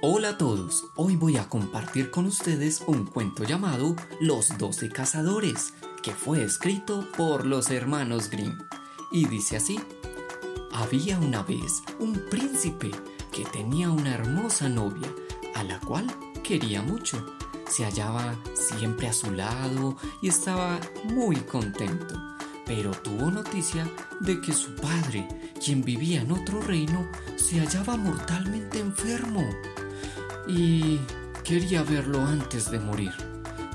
Hola a todos, hoy voy a compartir con ustedes un cuento llamado Los Doce Cazadores, que fue escrito por los hermanos Grimm. Y dice así, había una vez un príncipe que tenía una hermosa novia, a la cual quería mucho. Se hallaba siempre a su lado y estaba muy contento, pero tuvo noticia de que su padre, quien vivía en otro reino, se hallaba mortalmente enfermo y quería verlo antes de morir.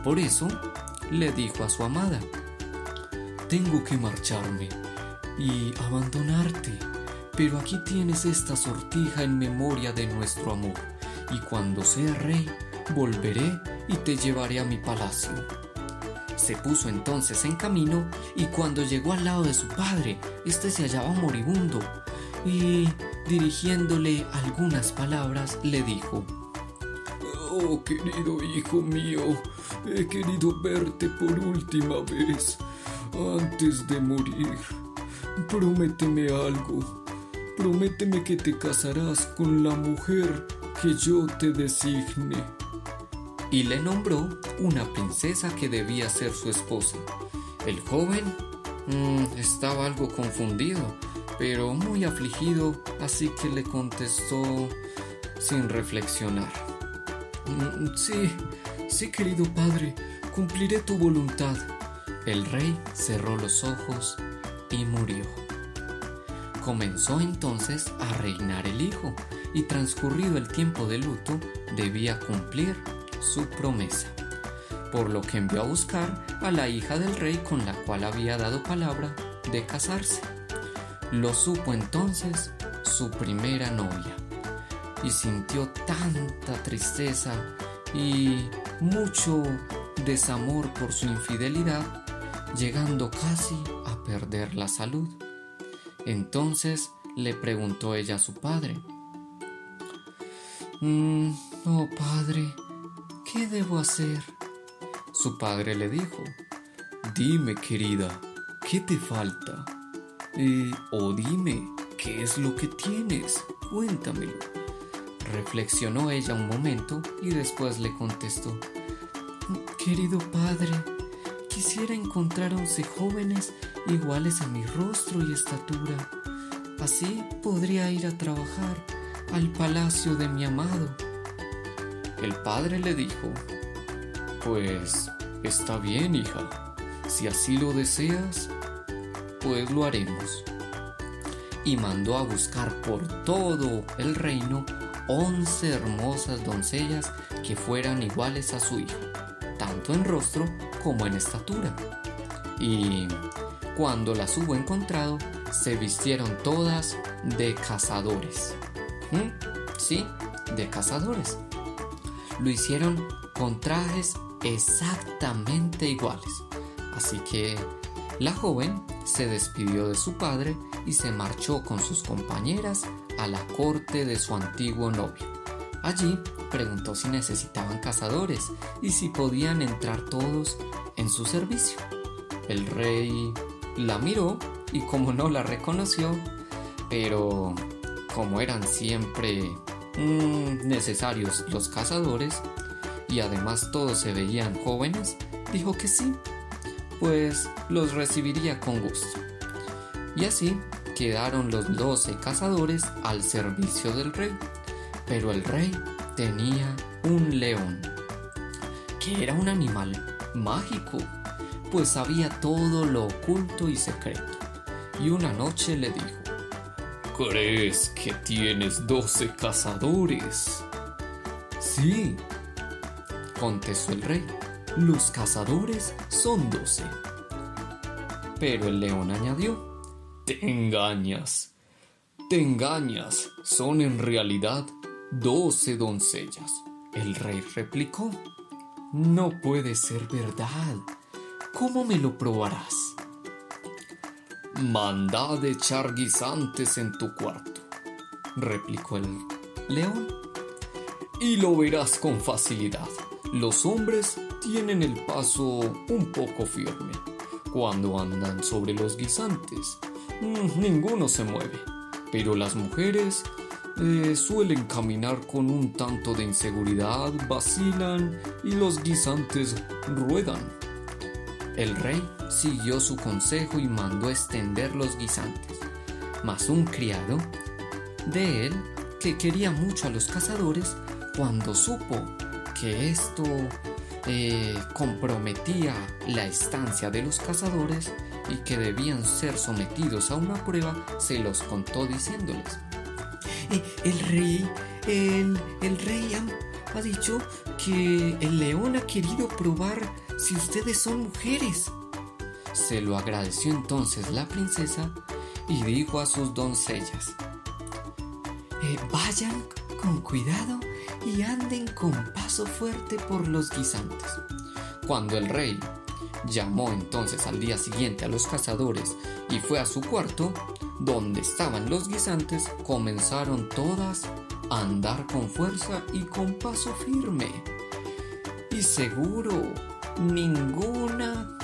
Por eso le dijo a su amada, tengo que marcharme y abandonarte, pero aquí tienes esta sortija en memoria de nuestro amor, y cuando sea rey, volveré y te llevaré a mi palacio. Se puso entonces en camino y cuando llegó al lado de su padre, éste se hallaba moribundo y, dirigiéndole algunas palabras, le dijo, Oh, querido hijo mío, he querido verte por última vez antes de morir. Prométeme algo. Prométeme que te casarás con la mujer que yo te designe. Y le nombró una princesa que debía ser su esposa. El joven mm, estaba algo confundido, pero muy afligido, así que le contestó sin reflexionar. Mm, sí, sí, querido padre, cumpliré tu voluntad. El rey cerró los ojos y murió. Comenzó entonces a reinar el hijo y transcurrido el tiempo de luto debía cumplir su promesa, por lo que envió a buscar a la hija del rey con la cual había dado palabra de casarse. Lo supo entonces su primera novia y sintió tanta tristeza y mucho desamor por su infidelidad, llegando casi a perder la salud. Entonces le preguntó ella a su padre, mm, Oh padre, ¿qué debo hacer? Su padre le dijo, Dime querida, ¿qué te falta? Eh, o dime, ¿qué es lo que tienes? Cuéntamelo. Reflexionó ella un momento y después le contestó, Querido padre, quisiera encontrar once jóvenes iguales a mi rostro y estatura. Así podría ir a trabajar al palacio de mi amado. El padre le dijo, Pues está bien, hija. Si así lo deseas, pues lo haremos. Y mandó a buscar por todo el reino once hermosas doncellas que fueran iguales a su hijo, tanto en rostro como en estatura. Y cuando las hubo encontrado, se vistieron todas de cazadores. ¿Mm? Sí, de cazadores. Lo hicieron con trajes exactamente iguales. Así que la joven se despidió de su padre y se marchó con sus compañeras a la corte de su antiguo novio. Allí preguntó si necesitaban cazadores y si podían entrar todos en su servicio. El rey la miró y como no la reconoció, pero como eran siempre mm, necesarios los cazadores y además todos se veían jóvenes, dijo que sí, pues los recibiría con gusto. Y así quedaron los doce cazadores al servicio del rey. Pero el rey tenía un león, que era un animal mágico, pues sabía todo lo oculto y secreto. Y una noche le dijo, ¿Crees que tienes doce cazadores? Sí, contestó el rey, los cazadores son doce. Pero el león añadió, te engañas. Te engañas. Son en realidad doce doncellas. El rey replicó. No puede ser verdad. ¿Cómo me lo probarás? Manda de echar guisantes en tu cuarto, replicó el león. Y lo verás con facilidad. Los hombres tienen el paso un poco firme cuando andan sobre los guisantes ninguno se mueve, pero las mujeres eh, suelen caminar con un tanto de inseguridad, vacilan y los guisantes ruedan. El rey siguió su consejo y mandó extender los guisantes. Mas un criado de él, que quería mucho a los cazadores, cuando supo que esto eh, comprometía la estancia de los cazadores y que debían ser sometidos a una prueba, se los contó diciéndoles, eh, el rey, el, el rey ha, ha dicho que el león ha querido probar si ustedes son mujeres. Se lo agradeció entonces la princesa y dijo a sus doncellas, eh, vayan con cuidado y anden con paso fuerte por los guisantes. Cuando el rey llamó entonces al día siguiente a los cazadores y fue a su cuarto, donde estaban los guisantes, comenzaron todas a andar con fuerza y con paso firme. Y seguro, ninguna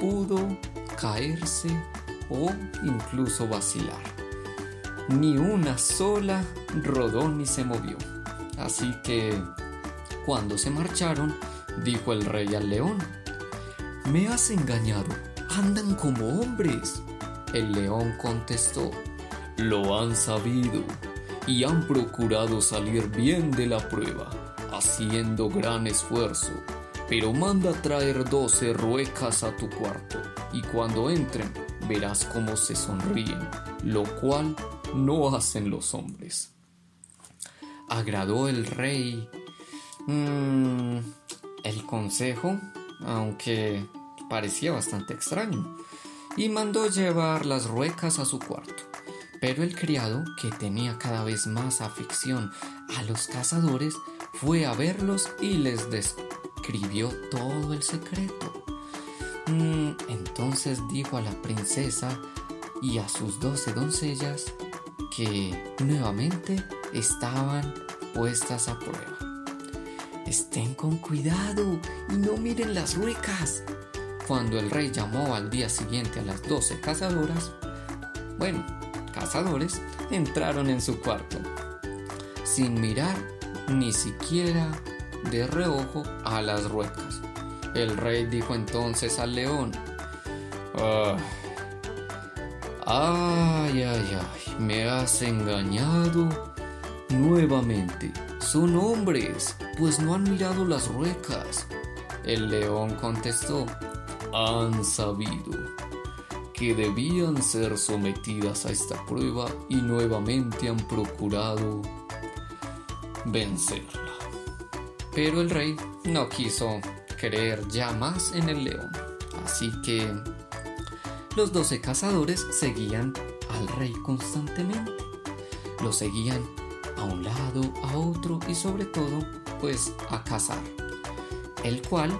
pudo caerse o incluso vacilar. Ni una sola rodó ni se movió. Así que, cuando se marcharon, dijo el rey al león, Me has engañado, andan como hombres. El león contestó, Lo han sabido y han procurado salir bien de la prueba, haciendo gran esfuerzo. Pero manda traer doce ruecas a tu cuarto, y cuando entren verás cómo se sonríen, lo cual no hacen los hombres agradó el rey mm, el consejo, aunque parecía bastante extraño, y mandó llevar las ruecas a su cuarto. Pero el criado, que tenía cada vez más afición a los cazadores, fue a verlos y les describió todo el secreto. Mm, entonces dijo a la princesa y a sus doce doncellas que nuevamente estaban puestas a prueba. Estén con cuidado y no miren las ruecas. Cuando el rey llamó al día siguiente a las doce cazadoras, bueno, cazadores, entraron en su cuarto, sin mirar ni siquiera de reojo a las ruecas. El rey dijo entonces al león, ah, ay, ay, ay, me has engañado Nuevamente, son hombres, pues no han mirado las ruecas. El león contestó, han sabido que debían ser sometidas a esta prueba y nuevamente han procurado vencerla. Pero el rey no quiso creer ya más en el león, así que los doce cazadores seguían al rey constantemente. Lo seguían a un lado, a otro y sobre todo, pues a cazar, el cual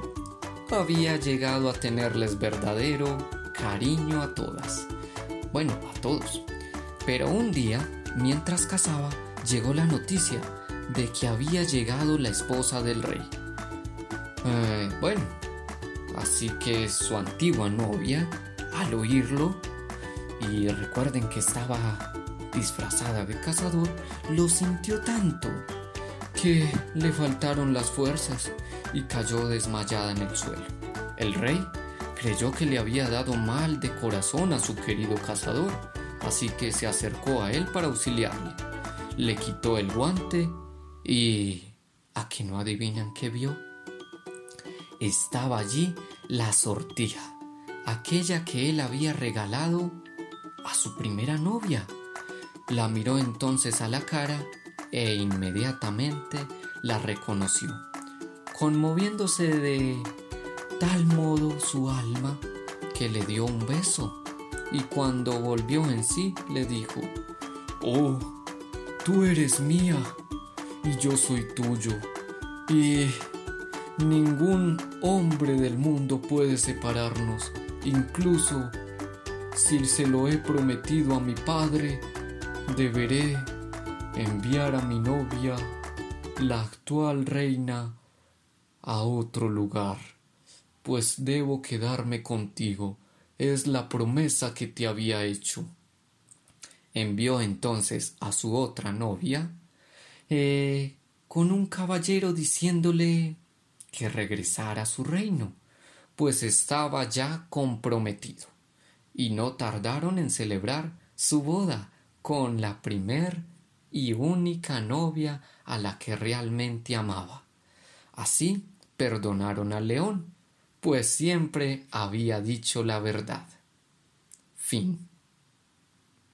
había llegado a tenerles verdadero cariño a todas. Bueno, a todos. Pero un día, mientras cazaba, llegó la noticia de que había llegado la esposa del rey. Eh, bueno, así que su antigua novia, al oírlo, y recuerden que estaba disfrazada de cazador, lo sintió tanto le faltaron las fuerzas y cayó desmayada en el suelo. El rey creyó que le había dado mal de corazón a su querido cazador, así que se acercó a él para auxiliarle. Le quitó el guante y... ¿A que no adivinan qué vio? Estaba allí la sortija, aquella que él había regalado a su primera novia. La miró entonces a la cara e inmediatamente la reconoció, conmoviéndose de tal modo su alma que le dio un beso y cuando volvió en sí le dijo, Oh, tú eres mía y yo soy tuyo y ningún hombre del mundo puede separarnos, incluso si se lo he prometido a mi padre deberé enviar a mi novia, la actual reina, a otro lugar, pues debo quedarme contigo, es la promesa que te había hecho. envió entonces a su otra novia eh, con un caballero diciéndole que regresara a su reino, pues estaba ya comprometido, y no tardaron en celebrar su boda con la primer y única novia a la que realmente amaba. Así perdonaron al león, pues siempre había dicho la verdad. Fin.